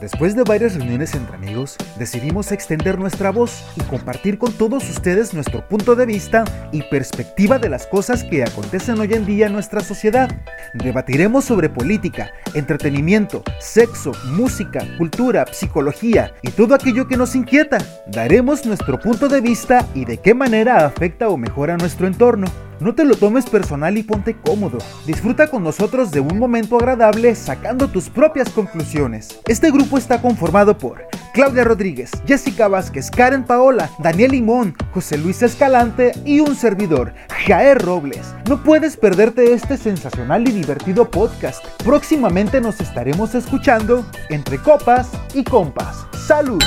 Después de varias reuniones entre amigos, decidimos extender nuestra voz y compartir con todos ustedes nuestro punto de vista y perspectiva de las cosas que acontecen hoy en día en nuestra sociedad. Debatiremos sobre política, entretenimiento, sexo, música, cultura, psicología y todo aquello que nos inquieta. Daremos nuestro punto de vista y de qué manera afecta o mejora nuestro entorno. No te lo tomes personal y ponte cómodo. Disfruta con nosotros de un momento agradable sacando tus propias conclusiones. Este grupo está conformado por Claudia Rodríguez, Jessica Vázquez, Karen Paola, Daniel Limón, José Luis Escalante y un servidor, Jair Robles. No puedes perderte este sensacional y divertido podcast. Próximamente nos estaremos escuchando entre copas y compas. ¡Salud!